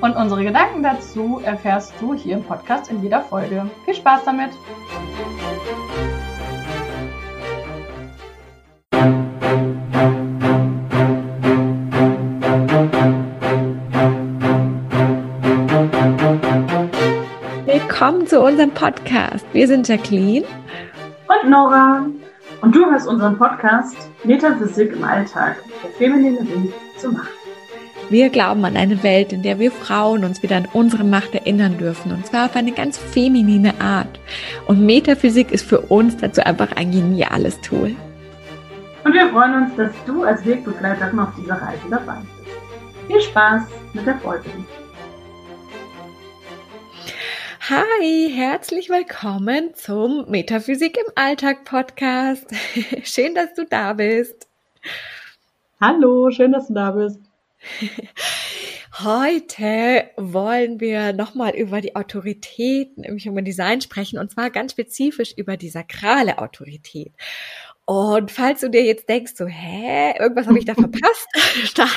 Und unsere Gedanken dazu erfährst du hier im Podcast in jeder Folge. Viel Spaß damit! Willkommen zu unserem Podcast. Wir sind Jacqueline und Nora. Und du hörst unseren Podcast Metaphysik im Alltag, der feminine Weg zur Macht. Wir glauben an eine Welt, in der wir Frauen uns wieder an unsere Macht erinnern dürfen. Und zwar auf eine ganz feminine Art. Und Metaphysik ist für uns dazu einfach ein geniales Tool. Und wir freuen uns, dass du als Wegbegleiterin auf dieser Reise dabei bist. Viel Spaß mit der Folge. Hi, herzlich willkommen zum Metaphysik im Alltag Podcast. Schön, dass du da bist. Hallo, schön, dass du da bist. Heute wollen wir nochmal über die Autorität im Human Design sprechen und zwar ganz spezifisch über die sakrale Autorität. Und falls du dir jetzt denkst, so, hä, irgendwas habe ich da verpasst, dann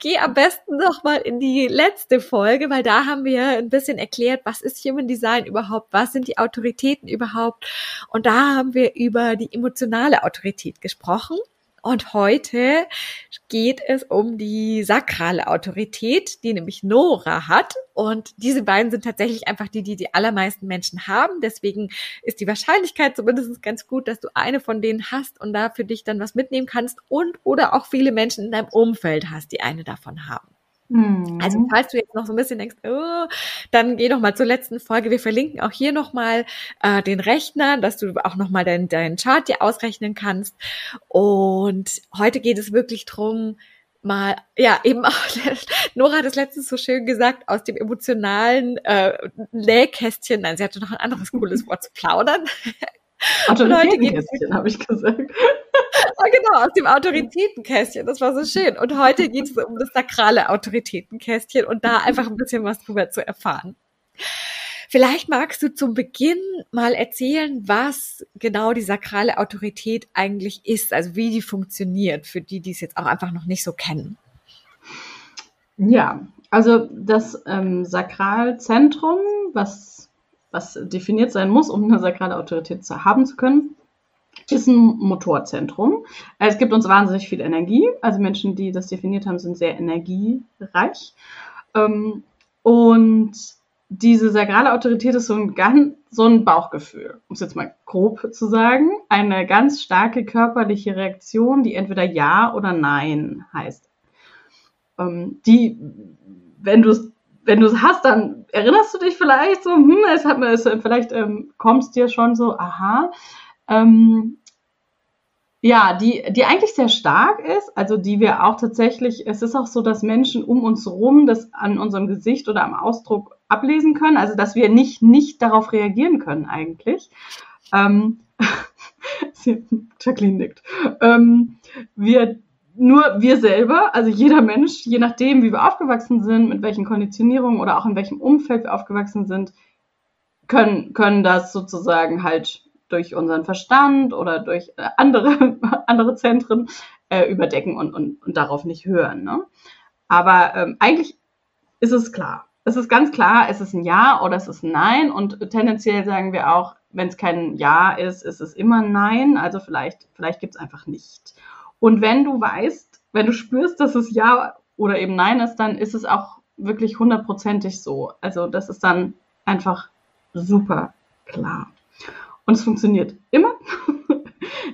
geh am besten nochmal in die letzte Folge, weil da haben wir ein bisschen erklärt, was ist Human Design überhaupt, was sind die Autoritäten überhaupt. Und da haben wir über die emotionale Autorität gesprochen. Und heute geht es um die sakrale Autorität, die nämlich Nora hat. Und diese beiden sind tatsächlich einfach die, die die allermeisten Menschen haben. Deswegen ist die Wahrscheinlichkeit zumindest ganz gut, dass du eine von denen hast und da für dich dann was mitnehmen kannst und oder auch viele Menschen in deinem Umfeld hast, die eine davon haben. Mhm. Also falls du jetzt noch so ein bisschen denkst, oh, dann geh noch mal zur letzten Folge. Wir verlinken auch hier noch mal äh, den Rechner, dass du auch noch mal deinen dein Chart dir ausrechnen kannst. Und heute geht es wirklich drum, mal, ja, eben auch, Nora hat es letztens so schön gesagt, aus dem emotionalen äh, Nähkästchen, nein, sie hatte noch ein anderes cooles Wort zu plaudern. Autoritätenkästchen, habe ich gesagt. Oh, genau, aus dem Autoritätenkästchen. Das war so schön. Und heute geht es um das sakrale Autoritätenkästchen und da einfach ein bisschen was drüber zu erfahren. Vielleicht magst du zum Beginn mal erzählen, was genau die sakrale Autorität eigentlich ist, also wie die funktioniert, für die, die es jetzt auch einfach noch nicht so kennen. Ja, also das ähm, Sakralzentrum, was was definiert sein muss, um eine sakrale Autorität zu haben zu können, ist ein Motorzentrum. Es gibt uns wahnsinnig viel Energie. Also Menschen, die das definiert haben, sind sehr energiereich. Ähm, und diese sakrale Autorität ist so ein ganz, so ein Bauchgefühl, um es jetzt mal grob zu sagen. Eine ganz starke körperliche Reaktion, die entweder Ja oder Nein heißt. Ähm, die, wenn du es wenn du es hast, dann erinnerst du dich vielleicht so, hm, es hat mir, es, vielleicht ähm, kommst dir schon so, aha. Ähm, ja, die, die eigentlich sehr stark ist, also die wir auch tatsächlich, es ist auch so, dass Menschen um uns rum das an unserem Gesicht oder am Ausdruck ablesen können, also dass wir nicht, nicht darauf reagieren können eigentlich. Ähm, Jacqueline nickt. Ähm, wir nur wir selber, also jeder Mensch, je nachdem, wie wir aufgewachsen sind, mit welchen Konditionierungen oder auch in welchem Umfeld wir aufgewachsen sind, können, können das sozusagen halt durch unseren Verstand oder durch äh, andere, andere Zentren äh, überdecken und, und, und darauf nicht hören. Ne? Aber ähm, eigentlich ist es klar. Es ist ganz klar, es ist ein Ja oder es ist ein Nein. Und tendenziell sagen wir auch, wenn es kein Ja ist, ist es immer ein Nein. Also vielleicht, vielleicht gibt es einfach nicht. Und wenn du weißt, wenn du spürst, dass es Ja oder eben Nein ist, dann ist es auch wirklich hundertprozentig so. Also das ist dann einfach super klar. Und es funktioniert immer.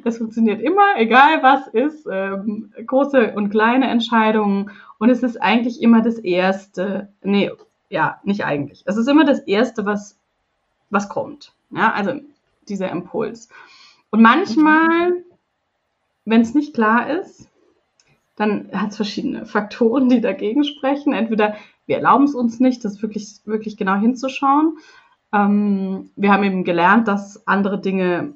Es funktioniert immer, egal was ist, ähm, große und kleine Entscheidungen. Und es ist eigentlich immer das Erste, nee, ja, nicht eigentlich. Es ist immer das Erste, was, was kommt. Ja, also dieser Impuls. Und manchmal wenn es nicht klar ist, dann hat es verschiedene Faktoren, die dagegen sprechen. Entweder wir erlauben es uns nicht, das wirklich, wirklich genau hinzuschauen. Ähm, wir haben eben gelernt, dass andere Dinge,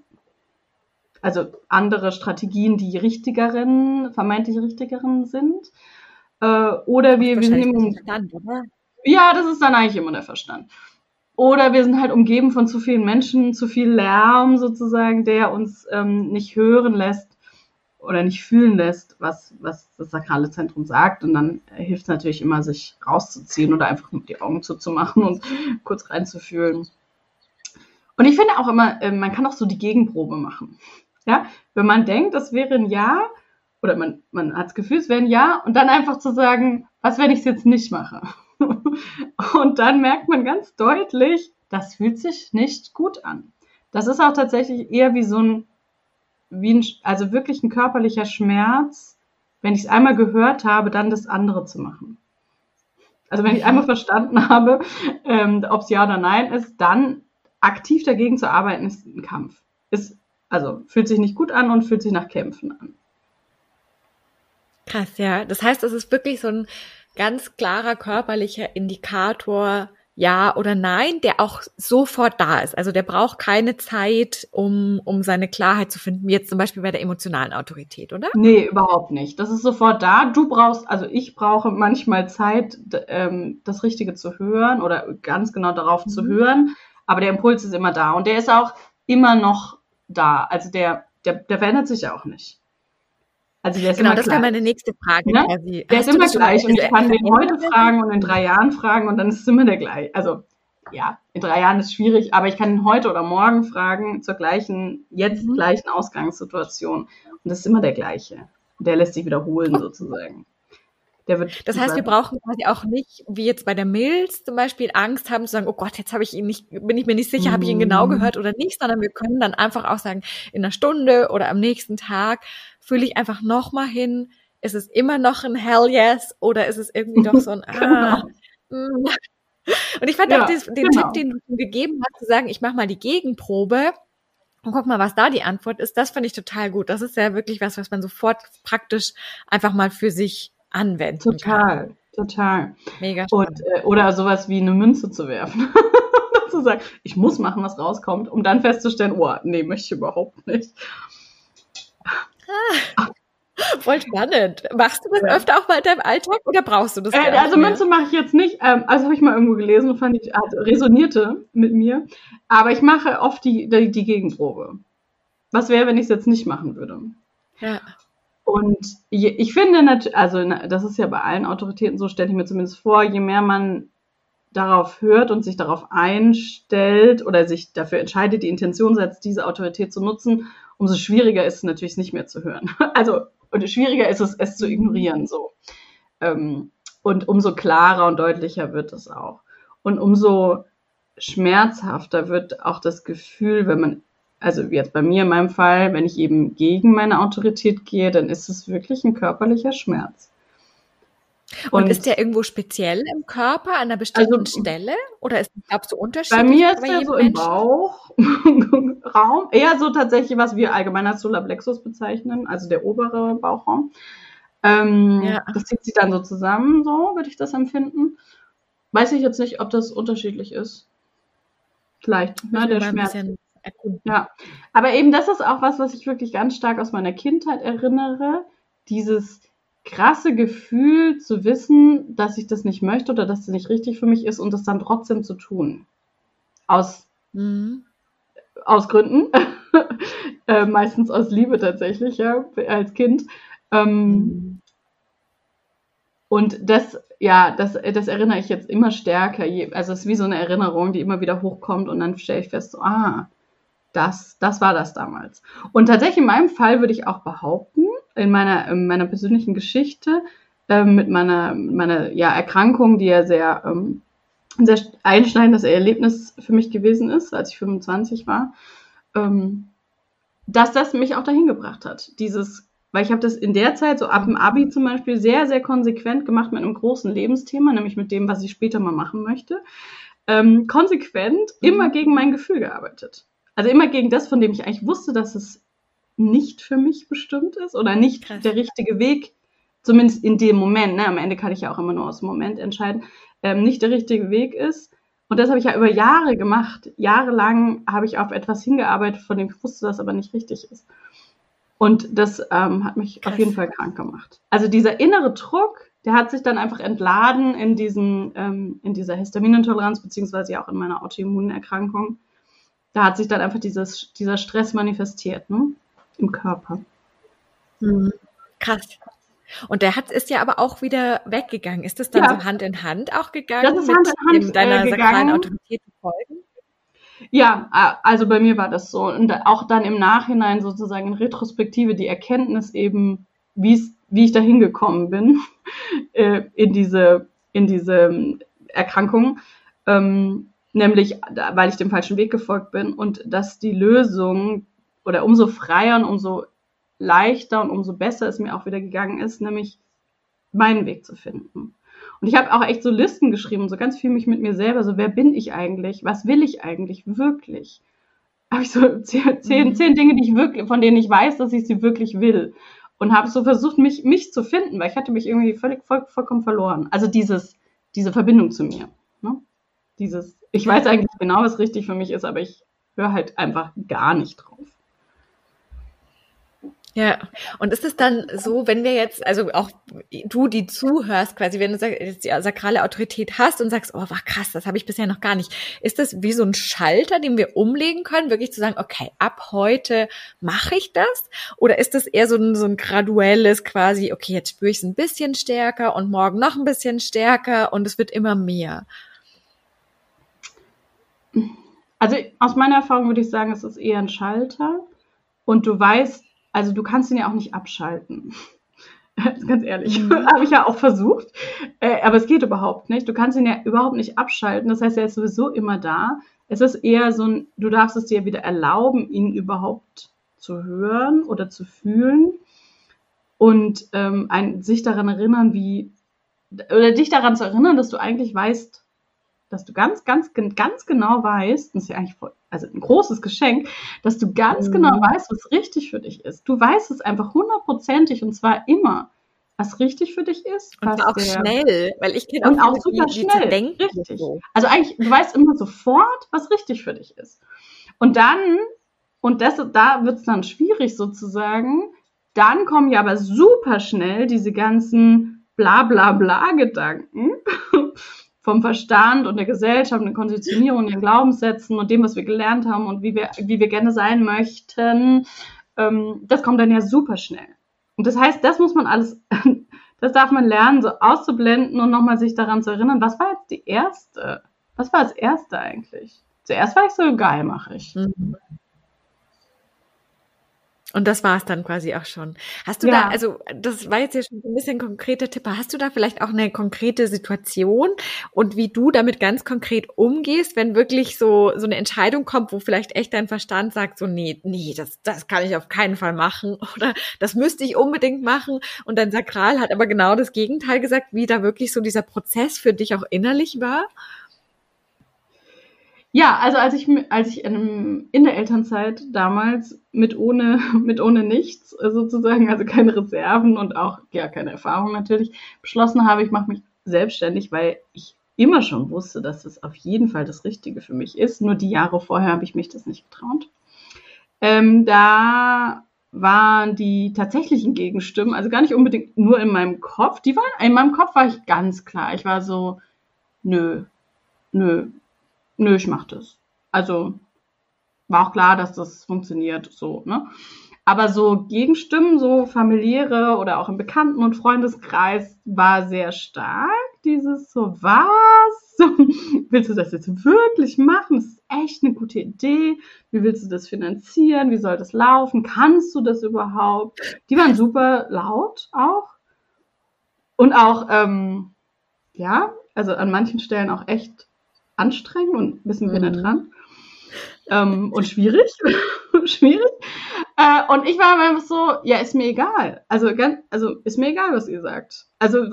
also andere Strategien die richtigeren, vermeintlich richtigeren sind. Äh, oder wir, wir nehmen. Verstand, oder? Ja, das ist dann eigentlich immer der Verstand. Oder wir sind halt umgeben von zu vielen Menschen, zu viel Lärm sozusagen, der uns ähm, nicht hören lässt oder nicht fühlen lässt, was, was das sakrale Zentrum sagt. Und dann hilft es natürlich immer, sich rauszuziehen oder einfach die Augen zuzumachen und kurz reinzufühlen. Und ich finde auch immer, äh, man kann auch so die Gegenprobe machen. Ja, wenn man denkt, das wäre ein Ja, oder man, man hat das Gefühl, es wäre ein Ja, und dann einfach zu sagen, was, wenn ich es jetzt nicht mache? Und dann merkt man ganz deutlich, das fühlt sich nicht gut an. Das ist auch tatsächlich eher wie so ein, wie ein also wirklich ein körperlicher Schmerz, wenn ich es einmal gehört habe, dann das andere zu machen. Also wenn ich einmal verstanden habe, ähm, ob es ja oder nein ist, dann aktiv dagegen zu arbeiten, ist ein Kampf. Ist, also fühlt sich nicht gut an und fühlt sich nach Kämpfen an. Krass, ja. Das heißt, es ist wirklich so ein ganz klarer körperlicher Indikator, ja oder nein, der auch sofort da ist. Also der braucht keine Zeit, um, um seine Klarheit zu finden, wie jetzt zum Beispiel bei der emotionalen Autorität, oder? Nee, überhaupt nicht. Das ist sofort da. Du brauchst, also ich brauche manchmal Zeit, ähm, das Richtige zu hören oder ganz genau darauf mhm. zu hören. Aber der Impuls ist immer da und der ist auch immer noch da. Also der, der, der verändert sich ja auch nicht. Also der ist genau, das wäre meine nächste Frage. Ne? Quasi. Der Hast ist immer gleich und ich kann den heute fragen und in drei Jahren fragen und dann ist es immer der gleiche. Also ja, in drei Jahren ist schwierig, aber ich kann ihn heute oder morgen fragen zur gleichen, jetzt mhm. gleichen Ausgangssituation und das ist immer der gleiche. Der lässt sich wiederholen sozusagen. Der wird das heißt, wir brauchen quasi auch nicht, wie jetzt bei der Milz zum Beispiel, Angst haben zu sagen, oh Gott, jetzt habe ich ihn nicht, bin ich mir nicht sicher, mhm. habe ich ihn genau mhm. gehört oder nicht, sondern wir können dann einfach auch sagen, in einer Stunde oder am nächsten Tag fühle ich einfach nochmal hin, ist es immer noch ein Hell yes oder ist es irgendwie doch so ein ah, genau. mm. Und ich fand ja, auch den, den genau. Tipp, den du gegeben hast, zu sagen, ich mache mal die Gegenprobe und guck mal, was da die Antwort ist, das fand ich total gut. Das ist ja wirklich was, was man sofort praktisch einfach mal für sich anwenden total, kann. Total, Mega spannend. Und, äh, oder sowas wie eine Münze zu werfen. zu sagen, ich muss machen, was rauskommt, um dann festzustellen, oh, nee, möchte ich überhaupt nicht. Ah, voll spannend. Machst du das ja. öfter auch mal in deinem Alltag oder brauchst du das? Äh, also Münze mache ich jetzt nicht. Ähm, also habe ich mal irgendwo gelesen und fand ich, also resonierte mit mir. Aber ich mache oft die, die, die Gegenprobe. Was wäre, wenn ich es jetzt nicht machen würde? Ja. Und je, ich finde, also das ist ja bei allen Autoritäten so, stelle ich mir zumindest vor, je mehr man darauf hört und sich darauf einstellt oder sich dafür entscheidet, die Intention setzt, diese Autorität zu nutzen, umso schwieriger ist es natürlich, es nicht mehr zu hören. Also, und schwieriger ist es, es zu ignorieren, so. Ähm, und umso klarer und deutlicher wird es auch. Und umso schmerzhafter wird auch das Gefühl, wenn man, also jetzt bei mir in meinem Fall, wenn ich eben gegen meine Autorität gehe, dann ist es wirklich ein körperlicher Schmerz. Und, und, ist der irgendwo speziell im Körper an einer bestimmten also, Stelle? Oder ist glaubst du unterschiedlich? Bei mir ist er so im Bauchraum. Eher so tatsächlich, was wir allgemein als Solarplexus bezeichnen, also der obere Bauchraum. Ähm, ja. Das zieht sich dann so zusammen, so würde ich das empfinden. Weiß ich jetzt nicht, ob das unterschiedlich ist. Vielleicht, ne, der Schmerz. Ja, aber eben das ist auch was, was ich wirklich ganz stark aus meiner Kindheit erinnere. Dieses krasse Gefühl zu wissen, dass ich das nicht möchte oder dass das nicht richtig für mich ist und das dann trotzdem zu tun. Aus, mhm. aus Gründen. äh, meistens aus Liebe tatsächlich, ja, als Kind. Ähm, mhm. Und das, ja, das, das erinnere ich jetzt immer stärker. Also es ist wie so eine Erinnerung, die immer wieder hochkommt und dann stelle ich fest, so, ah, das, das war das damals. Und tatsächlich in meinem Fall würde ich auch behaupten, in meiner, in meiner persönlichen Geschichte äh, mit meiner, meiner ja, Erkrankung, die ja sehr, ähm, sehr einschneidendes Erlebnis für mich gewesen ist, als ich 25 war, ähm, dass das mich auch dahin gebracht hat. Dieses, weil ich habe das in der Zeit, so ab dem Abi zum Beispiel, sehr, sehr konsequent gemacht mit einem großen Lebensthema, nämlich mit dem, was ich später mal machen möchte. Ähm, konsequent mhm. immer gegen mein Gefühl gearbeitet. Also immer gegen das, von dem ich eigentlich wusste, dass es nicht für mich bestimmt ist oder nicht Krass. der richtige Weg, zumindest in dem Moment, ne, am Ende kann ich ja auch immer nur aus dem Moment entscheiden, ähm, nicht der richtige Weg ist. Und das habe ich ja über Jahre gemacht. Jahrelang habe ich auf etwas hingearbeitet, von dem ich wusste, dass aber nicht richtig ist. Und das ähm, hat mich Krass. auf jeden Fall krank gemacht. Also dieser innere Druck, der hat sich dann einfach entladen in diesen, ähm, in dieser Histaminintoleranz, beziehungsweise ja auch in meiner Autoimmunerkrankung. Da hat sich dann einfach dieses, dieser Stress manifestiert, ne? Im Körper. Mhm. Krass. Und der hat, ist ja aber auch wieder weggegangen. Ist das dann ja. so Hand in Hand auch gegangen? Das ist Hand in Hand in deiner äh, sakralen Autorität folgen? Ja, also bei mir war das so. Und auch dann im Nachhinein sozusagen in Retrospektive die Erkenntnis eben, wie ich da hingekommen bin äh, in diese, in diese ähm, Erkrankung. Ähm, nämlich, weil ich dem falschen Weg gefolgt bin und dass die Lösung oder umso freier und umso leichter und umso besser es mir auch wieder gegangen ist, nämlich meinen Weg zu finden. Und ich habe auch echt so Listen geschrieben, so ganz viel mich mit mir selber, so wer bin ich eigentlich? Was will ich eigentlich wirklich? Habe ich so zehn, zehn, mhm. zehn Dinge, die ich wirklich, von denen ich weiß, dass ich sie wirklich will. Und habe so versucht, mich, mich zu finden, weil ich hatte mich irgendwie völlig, voll, vollkommen verloren. Also dieses, diese Verbindung zu mir. Dieses, ich weiß eigentlich genau, was richtig für mich ist, aber ich höre halt einfach gar nicht drauf. Ja, und ist es dann so, wenn wir jetzt, also auch du, die zuhörst, quasi, wenn du jetzt die sakrale Autorität hast und sagst, oh, war krass, das habe ich bisher noch gar nicht, ist das wie so ein Schalter, den wir umlegen können, wirklich zu sagen, okay, ab heute mache ich das? Oder ist das eher so ein, so ein graduelles quasi, okay, jetzt spüre ich es ein bisschen stärker und morgen noch ein bisschen stärker und es wird immer mehr? Also aus meiner Erfahrung würde ich sagen, es ist eher ein Schalter und du weißt, also du kannst ihn ja auch nicht abschalten. Ganz ehrlich, mhm. habe ich ja auch versucht. Äh, aber es geht überhaupt nicht. Du kannst ihn ja überhaupt nicht abschalten. Das heißt, er ist sowieso immer da. Es ist eher so ein, du darfst es dir wieder erlauben, ihn überhaupt zu hören oder zu fühlen und ähm, ein, sich daran erinnern, wie, oder dich daran zu erinnern, dass du eigentlich weißt, dass du ganz, ganz, ganz genau weißt, das ist ja eigentlich voll, also ein großes Geschenk, dass du ganz mhm. genau weißt, was richtig für dich ist. Du weißt es einfach hundertprozentig und zwar immer, was richtig für dich ist. Und auch der, schnell, weil ich kenne auch, und auch super die, schnell. denken, richtig. So. Also eigentlich, du weißt immer sofort, was richtig für dich ist. Und dann, und das, da wird es dann schwierig sozusagen, dann kommen ja aber super schnell diese ganzen bla bla bla Gedanken vom Verstand und der Gesellschaft und der Konditionierung, den Glaubenssätzen und dem, was wir gelernt haben und wie wir, wie wir gerne sein möchten, ähm, das kommt dann ja super schnell. Und das heißt, das muss man alles, das darf man lernen, so auszublenden und nochmal sich daran zu erinnern, was war jetzt die erste? Was war das erste eigentlich? Zuerst war ich so, geil mache ich. Mhm. Und das war es dann quasi auch schon. Hast du ja. da, also das war jetzt ja schon ein bisschen konkreter Tipp, hast du da vielleicht auch eine konkrete Situation und wie du damit ganz konkret umgehst, wenn wirklich so, so eine Entscheidung kommt, wo vielleicht echt dein Verstand sagt, so, nee, nee, das, das kann ich auf keinen Fall machen oder das müsste ich unbedingt machen und dein Sakral hat aber genau das Gegenteil gesagt, wie da wirklich so dieser Prozess für dich auch innerlich war? Ja, also als ich, als ich in, in der Elternzeit damals mit ohne, mit ohne nichts äh, sozusagen, also keine Reserven und auch ja keine Erfahrung natürlich, beschlossen habe, ich mache mich selbstständig, weil ich immer schon wusste, dass das auf jeden Fall das Richtige für mich ist. Nur die Jahre vorher habe ich mich das nicht getraut. Ähm, da waren die tatsächlichen Gegenstimmen, also gar nicht unbedingt nur in meinem Kopf, die waren, in meinem Kopf war ich ganz klar. Ich war so, nö, nö, nö, ich mach das. Also war auch klar, dass das funktioniert so, ne? Aber so Gegenstimmen, so familiäre oder auch im Bekannten- und Freundeskreis war sehr stark. Dieses so, was? willst du das jetzt wirklich machen? Das ist echt eine gute Idee. Wie willst du das finanzieren? Wie soll das laufen? Kannst du das überhaupt? Die waren super laut auch. Und auch, ähm, ja, also an manchen Stellen auch echt anstrengend und ein bisschen mhm. penetrant. Ähm, und schwierig. schwierig. Äh, und ich war einfach so, ja, ist mir egal. Also, ganz, also ist mir egal, was ihr sagt. Also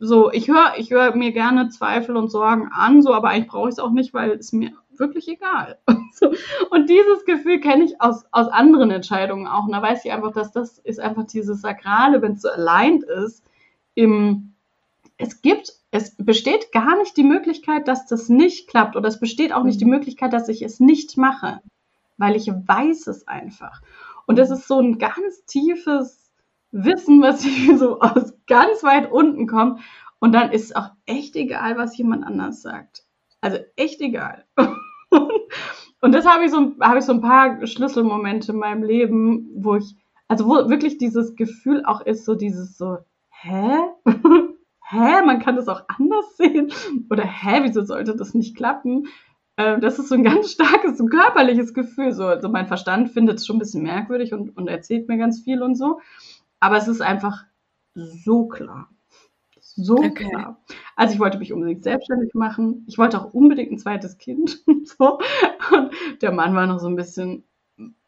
so, ich höre ich hör mir gerne Zweifel und Sorgen an, so, aber eigentlich brauche ich es auch nicht, weil es mir wirklich egal. und dieses Gefühl kenne ich aus, aus anderen Entscheidungen auch. Und da weiß ich einfach, dass das ist einfach dieses Sakrale, wenn es so allein ist, im, es gibt es besteht gar nicht die Möglichkeit, dass das nicht klappt oder es besteht auch nicht die mhm. Möglichkeit, dass ich es nicht mache, weil ich weiß es einfach. Und das ist so ein ganz tiefes Wissen, was ich so aus ganz weit unten kommt. Und dann ist es auch echt egal, was jemand anders sagt. Also echt egal. Und das habe ich so, habe ich so ein paar Schlüsselmomente in meinem Leben, wo ich, also wo wirklich dieses Gefühl auch ist, so dieses so, hä? hä, man kann das auch anders sehen? Oder hä, wieso sollte das nicht klappen? Ähm, das ist so ein ganz starkes, so körperliches Gefühl. So, also mein Verstand findet es schon ein bisschen merkwürdig und, und erzählt mir ganz viel und so. Aber es ist einfach so klar. So okay. klar. Also ich wollte mich unbedingt selbstständig machen. Ich wollte auch unbedingt ein zweites Kind. so. Und der Mann war noch so ein bisschen,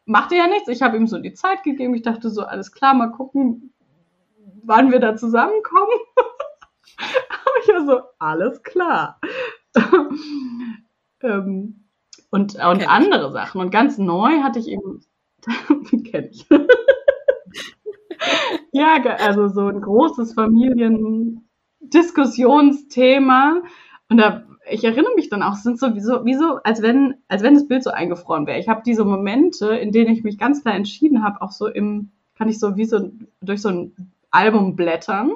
machte ja nichts. Ich habe ihm so die Zeit gegeben. Ich dachte so, alles klar, mal gucken, wann wir da zusammenkommen. Aber ich war so, alles klar. ähm, und und andere Sachen. Und ganz neu hatte ich eben, kenne ich. ja, also so ein großes Familiendiskussionsthema. Und da, ich erinnere mich dann auch, es sind so wie so, wie so, als wenn, als wenn das Bild so eingefroren wäre. Ich habe diese Momente, in denen ich mich ganz klar entschieden habe, auch so im, kann ich so wie so durch so ein Album blättern.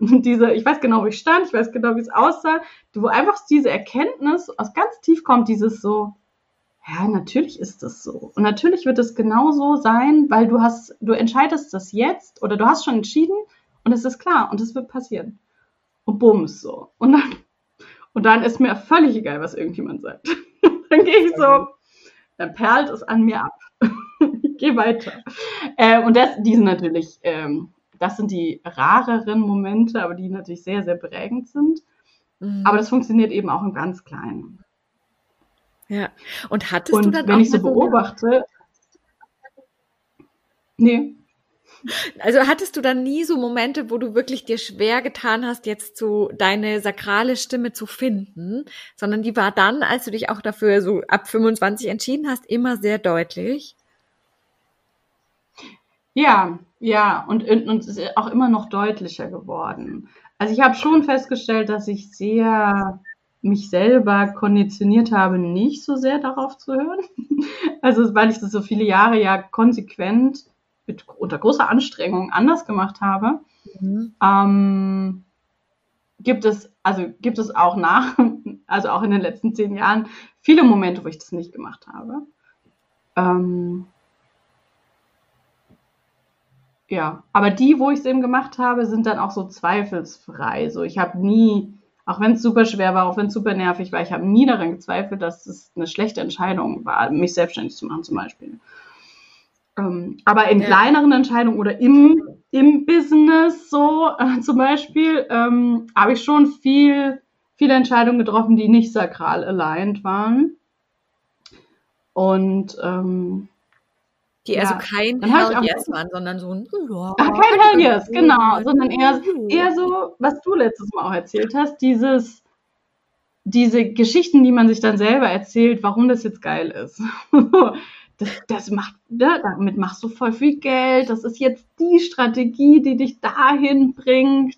Und diese, ich weiß genau, wo ich stand, ich weiß genau, wie es aussah, wo einfach diese Erkenntnis aus ganz tief kommt, dieses so, ja, natürlich ist das so. Und natürlich wird es genauso sein, weil du hast, du entscheidest das jetzt oder du hast schon entschieden und es ist klar und es wird passieren. Und bums so. Und dann, und dann ist mir völlig egal, was irgendjemand sagt. dann gehe ich so, dann perlt es an mir ab. ich gehe weiter. Äh, und das, die sind natürlich ähm, das sind die rareren Momente, aber die natürlich sehr, sehr prägend sind. Mhm. Aber das funktioniert eben auch im ganz Kleinen. Ja. Und hattest Und du dann wenn auch ich so beobachte, nee. Also hattest du dann nie so Momente, wo du wirklich dir schwer getan hast, jetzt so deine sakrale Stimme zu finden, sondern die war dann, als du dich auch dafür so ab 25 entschieden hast, immer sehr deutlich? Ja, ja, und, und es ist auch immer noch deutlicher geworden. Also ich habe schon festgestellt, dass ich sehr mich selber konditioniert habe, nicht so sehr darauf zu hören. Also weil ich das so viele Jahre ja konsequent mit, unter großer Anstrengung anders gemacht habe. Mhm. Ähm, gibt es, also gibt es auch nach, also auch in den letzten zehn Jahren, viele Momente, wo ich das nicht gemacht habe. Ähm, ja, aber die, wo ich es eben gemacht habe, sind dann auch so zweifelsfrei. So, ich habe nie, auch wenn es super schwer war, auch wenn es super nervig war, ich habe nie daran gezweifelt, dass es eine schlechte Entscheidung war, mich selbstständig zu machen zum Beispiel. Ähm, aber in ja. kleineren Entscheidungen oder im, im Business so äh, zum Beispiel, ähm, habe ich schon viel, viele Entscheidungen getroffen, die nicht sakral aligned waren. Und ähm, die also kein Hell Yes waren, sondern so ein ja, Ach, kein Hell Yes, genau, sondern eher, eher so, was du letztes Mal auch erzählt hast, dieses, diese Geschichten, die man sich dann selber erzählt, warum das jetzt geil ist. das, das macht, ne, damit machst du voll viel Geld, das ist jetzt die Strategie, die dich dahin bringt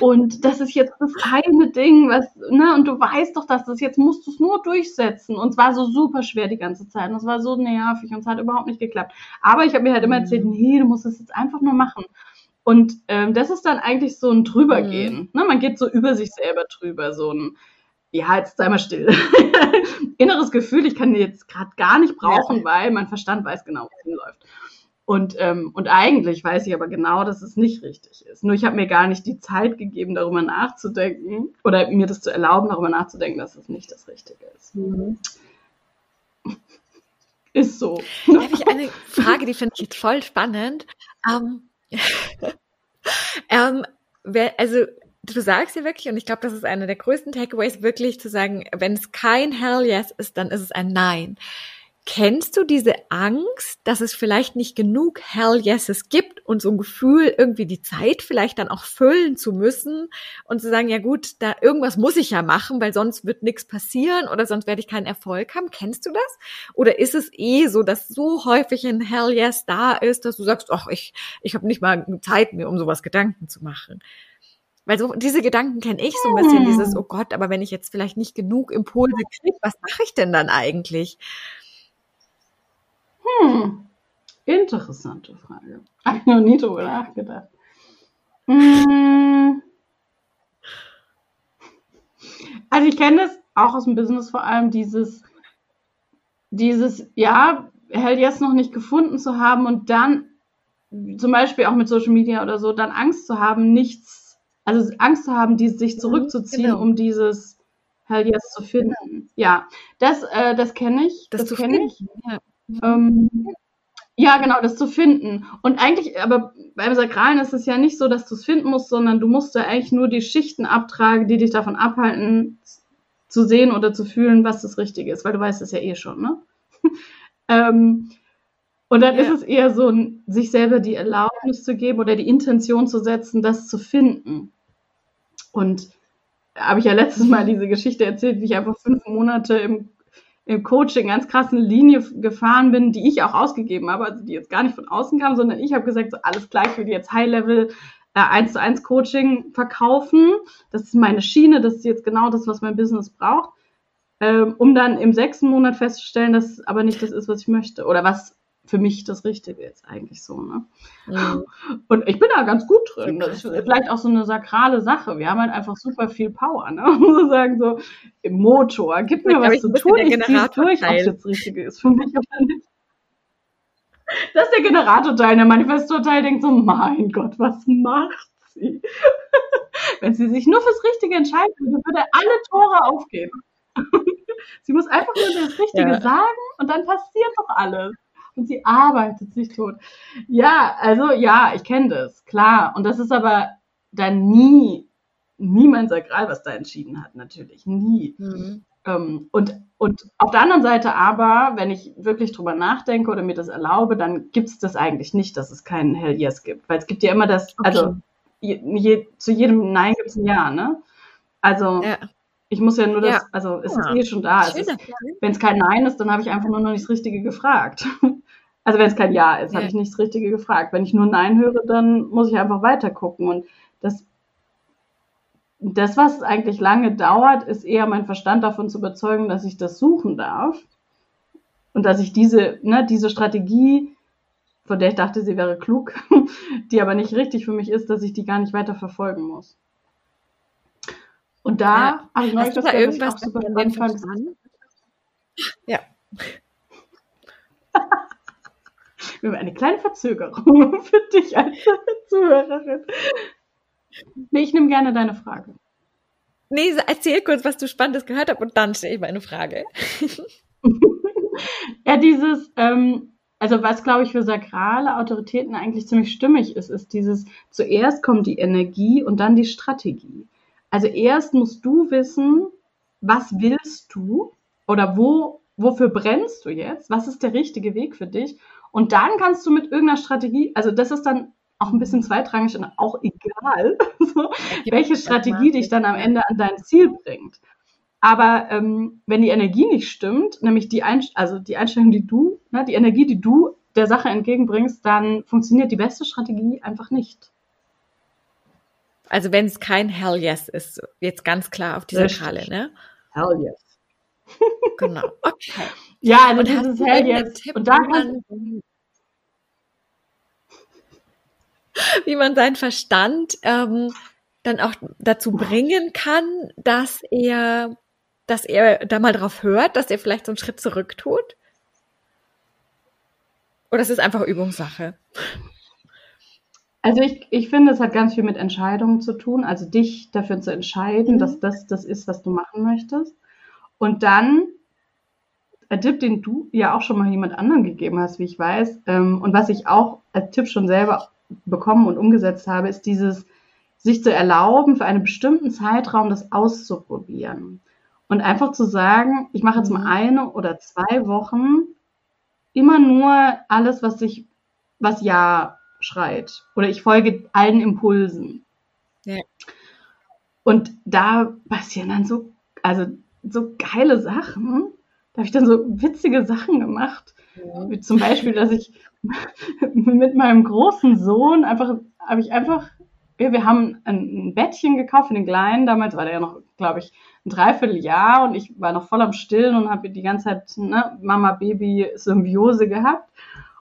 und das ist jetzt das eine Ding, was, ne, und du weißt doch, dass das jetzt musst du es nur durchsetzen und es war so super schwer die ganze Zeit und es war so nervig und es hat überhaupt nicht geklappt. Aber ich habe mir halt immer erzählt, mhm. nee, du musst es jetzt einfach nur machen. Und ähm, das ist dann eigentlich so ein Drübergehen. Mhm. Ne? Man geht so über sich selber drüber, so ein ja, jetzt sei mal still. Inneres Gefühl, ich kann jetzt gerade gar nicht brauchen, ja. weil mein Verstand weiß genau, was hinläuft. Und, ähm, und eigentlich weiß ich aber genau, dass es nicht richtig ist. Nur ich habe mir gar nicht die Zeit gegeben, darüber nachzudenken oder mir das zu erlauben, darüber nachzudenken, dass es nicht das Richtige ist. Mhm. Ist so. Da habe ich eine Frage, die finde ich jetzt voll spannend. Ähm, ähm, also du sagst ja wirklich, und ich glaube, das ist einer der größten Takeaways, wirklich zu sagen, wenn es kein Hell Yes ist, dann ist es ein Nein. Kennst du diese Angst, dass es vielleicht nicht genug Hell Yeses gibt und so ein Gefühl, irgendwie die Zeit vielleicht dann auch füllen zu müssen und zu sagen, ja gut, da irgendwas muss ich ja machen, weil sonst wird nichts passieren oder sonst werde ich keinen Erfolg haben. Kennst du das? Oder ist es eh so, dass so häufig ein Hell Yes da ist, dass du sagst, ach, ich, ich habe nicht mal Zeit, mir um sowas Gedanken zu machen? Weil so diese Gedanken kenne ich so ein bisschen, dieses, oh Gott, aber wenn ich jetzt vielleicht nicht genug Impulse kriege, was mache ich denn dann eigentlich? Hm, interessante Frage. Habe ich noch nie drüber nachgedacht. Hm. Also ich kenne das auch aus dem Business vor allem, dieses, dieses, ja, Hell Yes noch nicht gefunden zu haben und dann zum Beispiel auch mit Social Media oder so, dann Angst zu haben, nichts, also Angst zu haben, die, sich zurückzuziehen, genau. um dieses Hell Yes zu finden. Ja, das, äh, das kenne ich. Das, das kenne ich. Ja. Ähm, ja, genau, das zu finden. Und eigentlich, aber beim Sakralen ist es ja nicht so, dass du es finden musst, sondern du musst ja eigentlich nur die Schichten abtragen, die dich davon abhalten, zu sehen oder zu fühlen, was das Richtige ist, weil du weißt es ja eh schon, ne? ähm, und dann ja. ist es eher so, sich selber die Erlaubnis zu geben oder die Intention zu setzen, das zu finden. Und habe ich ja letztes Mal diese Geschichte erzählt, wie ich einfach fünf Monate im, im Coaching ganz krassen Linie gefahren bin, die ich auch ausgegeben habe, also die jetzt gar nicht von außen kam, sondern ich habe gesagt, so alles gleich, ich will jetzt High-Level äh, 1 zu 1 Coaching verkaufen. Das ist meine Schiene, das ist jetzt genau das, was mein Business braucht. Ähm, um dann im sechsten Monat festzustellen, dass aber nicht das ist, was ich möchte oder was für mich das Richtige ist eigentlich so. Ne? Mhm. Und ich bin da ganz gut drin. Das ist vielleicht auch so eine sakrale Sache. Wir haben halt einfach super viel Power. Ne? Und sagen so, im Motor, gib mir was zu tun, ich ziehe durch, ob es jetzt Richtige ist für mich oder nicht. Das ist der Generatorteil. Der Manifestorteil denkt so, mein Gott, was macht sie? Wenn sie sich nur fürs Richtige entscheiden würde, würde alle Tore aufgehen. sie muss einfach nur das Richtige ja. sagen und dann passiert doch alles und sie arbeitet sich tot. Ja, also ja, ich kenne das, klar. Und das ist aber dann nie, nie mein Sakral, was da entschieden hat, natürlich. Nie. Mhm. Ähm, und, und auf der anderen Seite aber, wenn ich wirklich drüber nachdenke oder mir das erlaube, dann gibt es das eigentlich nicht, dass es keinen Hell Yes gibt. Weil es gibt ja immer das, okay. also je, je, zu jedem Nein gibt es ein Ja, ne? Also ja. Ich muss ja nur das, ja. also es ja. ist eh schon da. Wenn es kein Nein ist, dann habe ich einfach nur noch nicht das Richtige gefragt. Also wenn es kein Ja ist, ja. habe ich nicht das Richtige gefragt. Wenn ich nur Nein höre, dann muss ich einfach weiter gucken. Und das, das, was eigentlich lange dauert, ist eher mein Verstand davon zu überzeugen, dass ich das suchen darf. Und dass ich diese, ne, diese Strategie, von der ich dachte, sie wäre klug, die aber nicht richtig für mich ist, dass ich die gar nicht weiter verfolgen muss. Und da ja. habe ich neulich das da irgendwas auch super fand. Ja. Wir haben eine kleine Verzögerung für dich als Zuhörerin. Nee, ich nehme gerne deine Frage. Nee, erzähl kurz, was du Spannendes gehört hast und dann stelle ich meine Frage. ja, dieses, ähm, also was glaube ich für sakrale Autoritäten eigentlich ziemlich stimmig ist, ist dieses, zuerst kommt die Energie und dann die Strategie. Also erst musst du wissen, was willst du oder wo, wofür brennst du jetzt? Was ist der richtige Weg für dich? Und dann kannst du mit irgendeiner Strategie, also das ist dann auch ein bisschen zweitrangig und auch egal, so, welche Strategie dich dann am Ende an dein Ziel bringt. Aber ähm, wenn die Energie nicht stimmt, nämlich die, Einst also die Einstellung, die du, ne, die Energie, die du der Sache entgegenbringst, dann funktioniert die beste Strategie einfach nicht. Also wenn es kein Hell Yes ist, jetzt ganz klar auf dieser Schale, ne? Hell Yes. Genau. Okay. Ja, also und dieses Hell Yes. Tipp, und da man, wie man seinen Verstand ähm, dann auch dazu bringen kann, dass er, dass er da mal drauf hört, dass er vielleicht so einen Schritt zurück tut? Oder ist es einfach Übungssache? Also ich, ich finde, es hat ganz viel mit Entscheidungen zu tun, also dich dafür zu entscheiden, mhm. dass das das ist, was du machen möchtest. Und dann ein Tipp, den du ja auch schon mal jemand anderen gegeben hast, wie ich weiß, ähm, und was ich auch als Tipp schon selber bekommen und umgesetzt habe, ist dieses, sich zu erlauben, für einen bestimmten Zeitraum das auszuprobieren. Und einfach zu sagen, ich mache jetzt mal mhm. eine oder zwei Wochen immer nur alles, was sich, was Ja schreit. Oder ich folge allen Impulsen. Ja. Und da passieren dann so, also so geile Sachen. Da habe ich dann so witzige Sachen gemacht. Ja. Wie zum Beispiel, dass ich mit meinem großen Sohn einfach, habe ich einfach ja, wir haben ein, ein Bettchen gekauft für den Kleinen. Damals war der ja noch, glaube ich, ein Dreivierteljahr und ich war noch voll am Stillen und habe die ganze Zeit ne, Mama-Baby-Symbiose gehabt.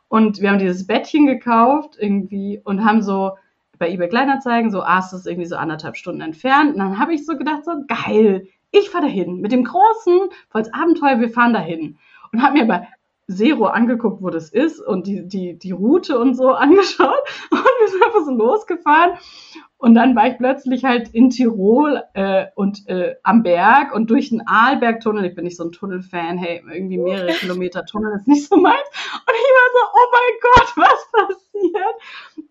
Und wir haben dieses Bettchen gekauft irgendwie und haben so bei eBay Kleinanzeigen, so, ah, es ist irgendwie so anderthalb Stunden entfernt. Und dann habe ich so gedacht, so geil, ich fahre dahin mit dem Großen, volles Abenteuer, wir fahren dahin. Und habe mir aber Zero angeguckt, wo das ist und die, die, die Route und so angeschaut. Und wir sind einfach so losgefahren. Und dann war ich plötzlich halt in Tirol äh, und äh, am Berg und durch den Arlbergtunnel. Ich bin nicht so ein Tunnelfan, hey, irgendwie mehrere Kilometer Tunnel ist nicht so meins. Und ich war so, oh mein Gott, was passiert?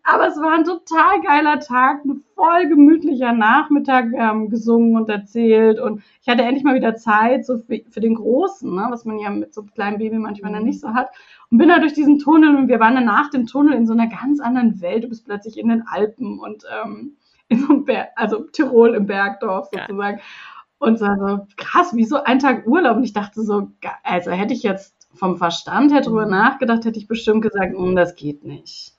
Aber es war ein total geiler Tag, ein voll gemütlicher Nachmittag. Wir haben gesungen und erzählt und ich hatte endlich mal wieder Zeit so für, für den Großen, ne, was man ja mit so einem kleinen Baby manchmal dann nicht so hat. Und bin da durch diesen Tunnel und wir waren dann nach dem Tunnel in so einer ganz anderen Welt. Du bist plötzlich in den Alpen und ähm, in so einem Berg, also Tirol im Bergdorf sozusagen. Ja. Und so, so krass, wie so ein Tag Urlaub. Und ich dachte so, also hätte ich jetzt vom Verstand her drüber mhm. nachgedacht, hätte ich bestimmt gesagt, hm, das geht nicht.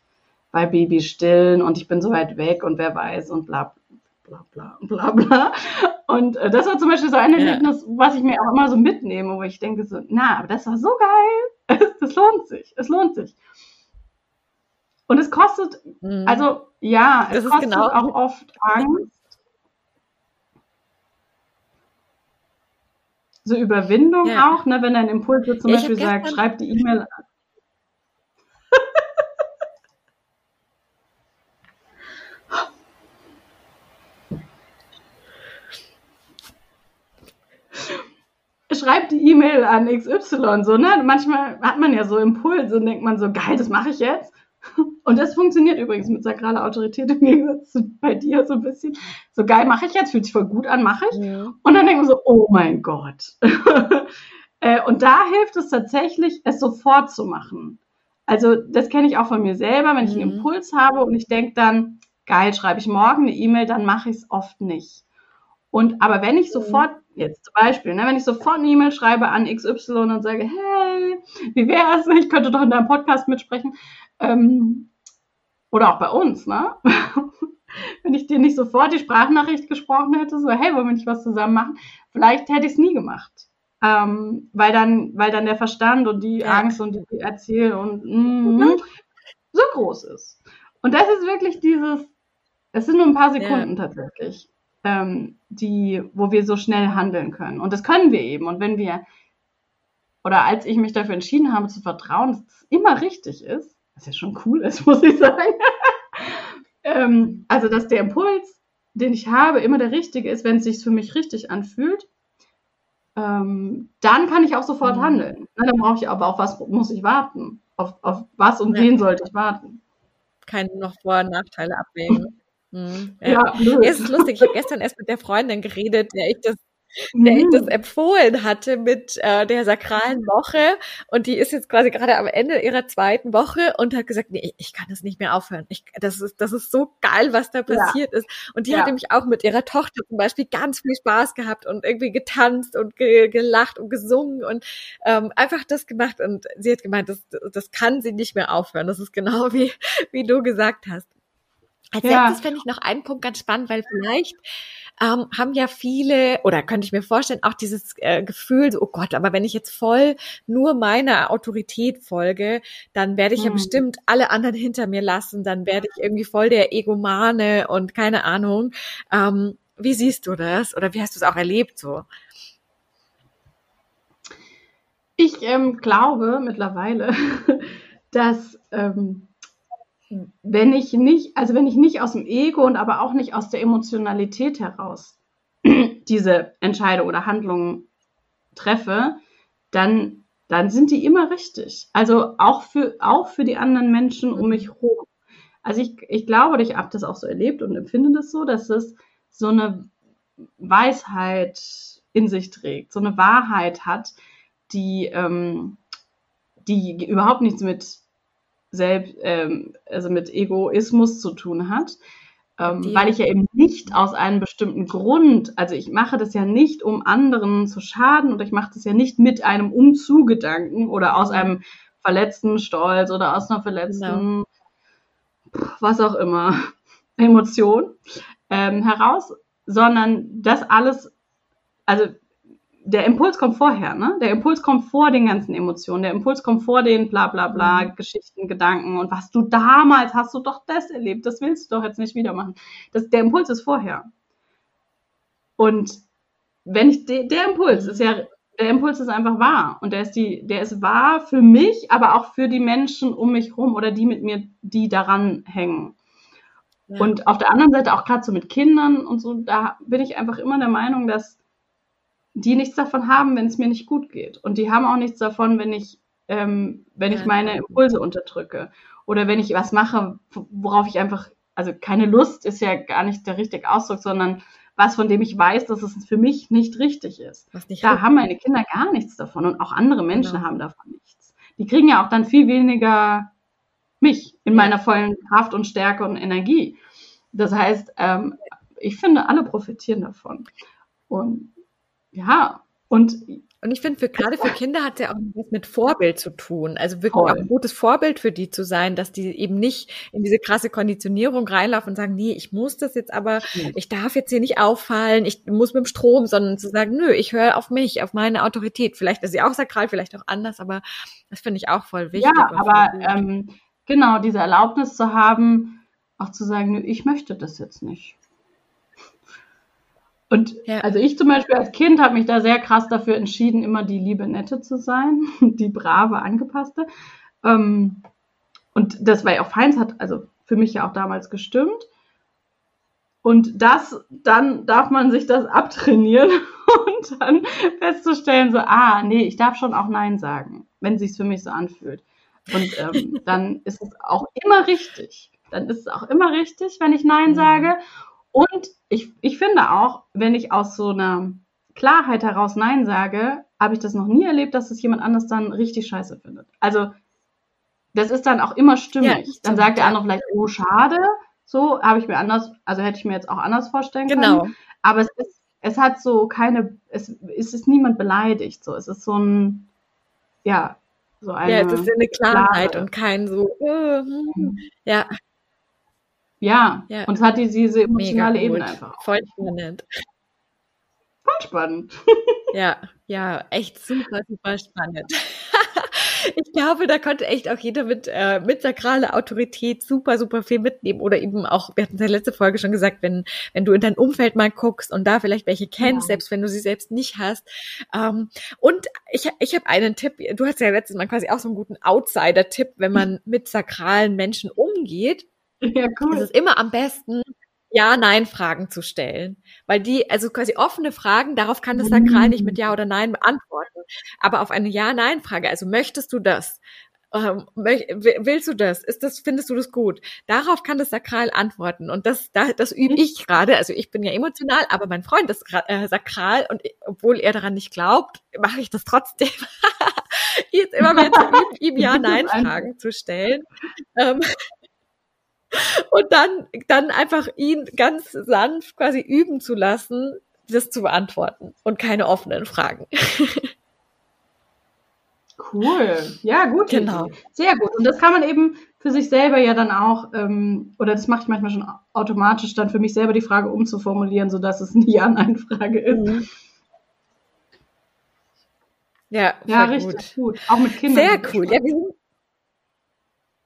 Weil Baby stillen und ich bin so weit weg und wer weiß und bla bla bla bla bla. Und äh, das war zum Beispiel so ein Erlebnis, ja. was ich mir auch immer so mitnehme, wo ich denke so, na, aber das war so geil. das lohnt sich. Es lohnt sich. Und es kostet, mhm. also ja, es kostet genau auch oft Angst. So Überwindung ja. auch, ne, wenn dein Impuls zum ja, Beispiel sagt, schreib die E-Mail an. schreib die E-Mail an XY, so, ne? Manchmal hat man ja so Impulse und denkt man so, geil, das mache ich jetzt. Und das funktioniert übrigens mit sakraler Autorität im Gegensatz zu bei dir so ein bisschen. So geil mache ich jetzt, fühlt sich voll gut an, mache ich. Ja. Und dann denken wir so, oh mein Gott. Äh, und da hilft es tatsächlich, es sofort zu machen. Also das kenne ich auch von mir selber, wenn ich einen mhm. Impuls habe und ich denke dann, geil, schreibe ich morgen eine E-Mail, dann mache ich es oft nicht. Und aber wenn ich mhm. sofort, jetzt zum Beispiel, ne, wenn ich sofort eine E-Mail schreibe an XY und sage, hey, wie wäre es, ich könnte doch in deinem Podcast mitsprechen, ähm, oder auch bei uns, ne? Wenn ich dir nicht sofort die Sprachnachricht gesprochen hätte, so, hey, wollen wir nicht was zusammen machen? Vielleicht hätte ich es nie gemacht. Ähm, weil dann, weil dann der Verstand und die ja. Angst und die Erzähl und mm, mhm. so groß ist. Und das ist wirklich dieses, es sind nur ein paar Sekunden ja. tatsächlich, ähm, die, wo wir so schnell handeln können. Und das können wir eben. Und wenn wir, oder als ich mich dafür entschieden habe zu vertrauen, dass es immer richtig ist, was ja schon cool ist, muss ich sagen. ähm, also, dass der Impuls, den ich habe, immer der richtige ist, wenn es sich für mich richtig anfühlt, ähm, dann kann ich auch sofort mhm. handeln. Na, dann brauche ich aber auf was muss ich warten? Auf, auf was und ja. wen sollte ich warten? Keine noch Vor- und Nachteile abwägen. Mhm, ja. es ist lustig. Ich habe gestern erst mit der Freundin geredet, der ich das der ich das mhm. empfohlen hatte mit äh, der sakralen Woche. Und die ist jetzt quasi gerade am Ende ihrer zweiten Woche und hat gesagt, nee, ich kann das nicht mehr aufhören. Ich, das, ist, das ist so geil, was da passiert ja. ist. Und die ja. hat nämlich auch mit ihrer Tochter zum Beispiel ganz viel Spaß gehabt und irgendwie getanzt und ge gelacht und gesungen und ähm, einfach das gemacht. Und sie hat gemeint, das, das kann sie nicht mehr aufhören. Das ist genau wie, wie du gesagt hast. Als ja. letztes fände ich noch einen Punkt ganz spannend, weil vielleicht ähm, haben ja viele, oder könnte ich mir vorstellen, auch dieses äh, Gefühl, so, oh Gott, aber wenn ich jetzt voll nur meiner Autorität folge, dann werde ich mhm. ja bestimmt alle anderen hinter mir lassen, dann werde ich irgendwie voll der Egomane und keine Ahnung. Ähm, wie siehst du das? Oder wie hast du es auch erlebt so? Ich ähm, glaube mittlerweile, dass ähm, wenn ich nicht, also wenn ich nicht aus dem Ego und aber auch nicht aus der Emotionalität heraus diese Entscheidung oder Handlung treffe, dann, dann sind die immer richtig. Also auch für, auch für die anderen Menschen um mich herum. Also ich, ich glaube, ich habe das auch so erlebt und empfinde das so, dass es so eine Weisheit in sich trägt, so eine Wahrheit hat, die, ähm, die überhaupt nichts mit selbst, ähm, also mit Egoismus zu tun hat. Ähm, weil ich ja eben nicht aus einem bestimmten Grund, also ich mache das ja nicht, um anderen zu schaden oder ich mache das ja nicht mit einem Umzugedanken oder aus mhm. einem verletzten Stolz oder aus einer verletzten, genau. was auch immer, Emotion ähm, heraus, sondern das alles, also der Impuls kommt vorher, ne? Der Impuls kommt vor den ganzen Emotionen, der Impuls kommt vor den bla bla bla mhm. Geschichten, Gedanken und was du damals hast du doch das erlebt, das willst du doch jetzt nicht wieder machen. Das, der Impuls ist vorher. Und wenn ich, de, der Impuls ist ja, der Impuls ist einfach wahr und der ist die, der ist wahr für mich, aber auch für die Menschen um mich rum oder die mit mir, die daran hängen. Ja. Und auf der anderen Seite auch gerade so mit Kindern und so, da bin ich einfach immer der Meinung, dass die nichts davon haben, wenn es mir nicht gut geht. Und die haben auch nichts davon, wenn ich, ähm, wenn ja. ich meine Impulse unterdrücke. Oder wenn ich was mache, worauf ich einfach, also keine Lust ist ja gar nicht der richtige Ausdruck, sondern was, von dem ich weiß, dass es für mich nicht richtig ist. Nicht da haben meine Kinder gar nichts davon und auch andere Menschen genau. haben davon nichts. Die kriegen ja auch dann viel weniger mich in meiner vollen Kraft und Stärke und Energie. Das heißt, ähm, ich finde, alle profitieren davon. Und ja, und und ich finde, für, gerade für Kinder hat es ja auch was mit Vorbild zu tun. Also wirklich Voll. auch ein gutes Vorbild für die zu sein, dass die eben nicht in diese krasse Konditionierung reinlaufen und sagen, nee, ich muss das jetzt aber, ich darf jetzt hier nicht auffallen, ich muss mit dem Strom, sondern zu sagen, nö, ich höre auf mich, auf meine Autorität. Vielleicht ist sie auch sakral, vielleicht auch anders, aber das finde ich auch voll wichtig. Ja, aber ähm, genau, diese Erlaubnis zu haben, auch zu sagen, nö, ich möchte das jetzt nicht. Und ja. also ich zum Beispiel als Kind habe mich da sehr krass dafür entschieden, immer die liebe Nette zu sein, die brave, angepasste. Ähm, und das war ja auch feins, hat also für mich ja auch damals gestimmt. Und das, dann darf man sich das abtrainieren und dann festzustellen, so, ah, nee, ich darf schon auch Nein sagen, wenn es sich für mich so anfühlt. Und ähm, dann ist es auch immer richtig. Dann ist es auch immer richtig, wenn ich Nein mhm. sage. Und ich, ich finde auch, wenn ich aus so einer Klarheit heraus Nein sage, habe ich das noch nie erlebt, dass es jemand anders dann richtig scheiße findet. Also das ist dann auch immer stimmig. Ja, dann sagt der andere vielleicht, oh, schade. So habe ich mir anders, also hätte ich mir jetzt auch anders vorstellen genau. können. Aber es ist, es hat so keine, es, es ist niemand beleidigt. So, es ist so ein, ja, so eine. Ja, es ist eine Klarheit Klare. und kein so, äh, hm, ja. Ja, ja. und es hat diese emotionale Ebene einfach. Voll spannend. Voll spannend. ja, ja, echt super, super spannend. ich glaube, da konnte echt auch jeder mit, äh, mit sakraler Autorität super, super viel mitnehmen. Oder eben auch, wir hatten es in der letzten Folge schon gesagt, wenn, wenn du in dein Umfeld mal guckst und da vielleicht welche kennst, ja. selbst wenn du sie selbst nicht hast. Ähm, und ich, ich habe einen Tipp, du hast ja letztes Mal quasi auch so einen guten Outsider-Tipp, wenn man mit sakralen Menschen umgeht. Ja, cool. Es ist immer am besten, Ja-Nein-Fragen zu stellen. Weil die, also quasi offene Fragen, darauf kann das Sakral nicht mit Ja oder Nein beantworten. Aber auf eine Ja-Nein-Frage, also möchtest du das? Ähm, willst du das? Ist das, findest du das gut? Darauf kann das Sakral antworten. Und das, das, das übe ich gerade. Also ich bin ja emotional, aber mein Freund ist äh, Sakral und obwohl er daran nicht glaubt, mache ich das trotzdem. Jetzt immer mehr zu üben, ihm Ja-Nein-Fragen zu stellen. Ähm, und dann, dann einfach ihn ganz sanft quasi üben zu lassen, das zu beantworten und keine offenen Fragen. Cool. Ja, gut. Genau. Sehr gut. Und das kann man eben für sich selber ja dann auch, ähm, oder das mache ich manchmal schon automatisch, dann für mich selber die Frage umzuformulieren, sodass es eine Ja-Nein-Frage ist. Mhm. Ja, ja richtig gut. gut. Auch mit Kindern. Sehr cool. Ja, wir sind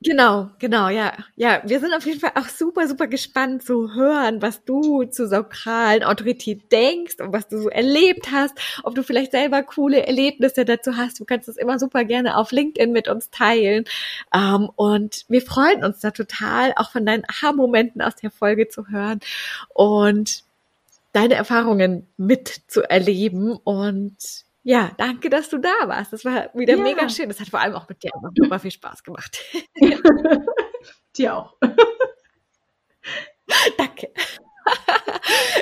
Genau, genau, ja. Ja, wir sind auf jeden Fall auch super, super gespannt zu hören, was du zu sakralen Autorität denkst und was du so erlebt hast, ob du vielleicht selber coole Erlebnisse dazu hast. Du kannst das immer super gerne auf LinkedIn mit uns teilen. Um, ähm, und wir freuen uns da total, auch von deinen Aha-Momenten aus der Folge zu hören und deine Erfahrungen mitzuerleben und ja, danke, dass du da warst. Das war wieder ja. mega schön. Das hat vor allem auch mit dir einfach super viel Spaß gemacht. dir auch. danke.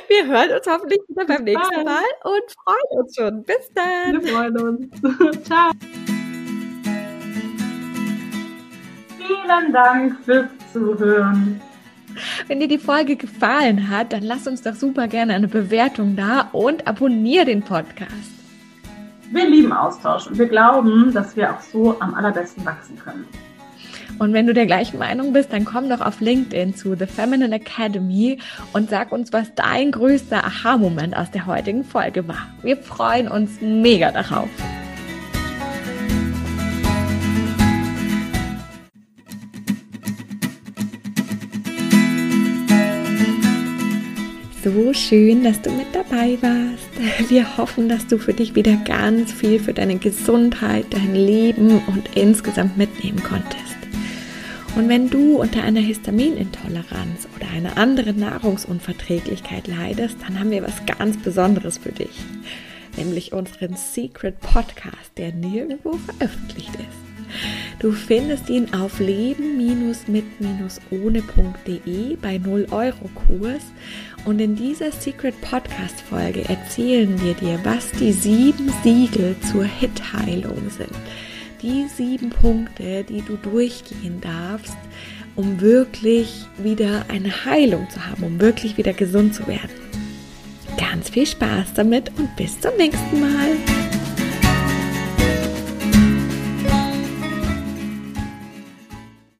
Wir hören uns hoffentlich wieder beim nächsten Mal und freuen uns schon. Bis dann. Wir freuen uns. Ciao. Vielen Dank fürs Zuhören. Wenn dir die Folge gefallen hat, dann lass uns doch super gerne eine Bewertung da und abonniere den Podcast. Wir lieben Austausch und wir glauben, dass wir auch so am allerbesten wachsen können. Und wenn du der gleichen Meinung bist, dann komm doch auf LinkedIn zu The Feminine Academy und sag uns, was dein größter Aha-Moment aus der heutigen Folge war. Wir freuen uns mega darauf. so schön, dass du mit dabei warst. Wir hoffen, dass du für dich wieder ganz viel für deine Gesundheit, dein Leben und insgesamt mitnehmen konntest. Und wenn du unter einer Histaminintoleranz oder einer anderen Nahrungsunverträglichkeit leidest, dann haben wir was ganz Besonderes für dich, nämlich unseren Secret Podcast, der nirgendwo veröffentlicht ist. Du findest ihn auf leben-mit-ohne.de bei 0 Euro Kurs und in dieser Secret Podcast Folge erzählen wir dir, was die sieben Siegel zur Hitheilung sind. Die sieben Punkte, die du durchgehen darfst, um wirklich wieder eine Heilung zu haben, um wirklich wieder gesund zu werden. Ganz viel Spaß damit und bis zum nächsten Mal.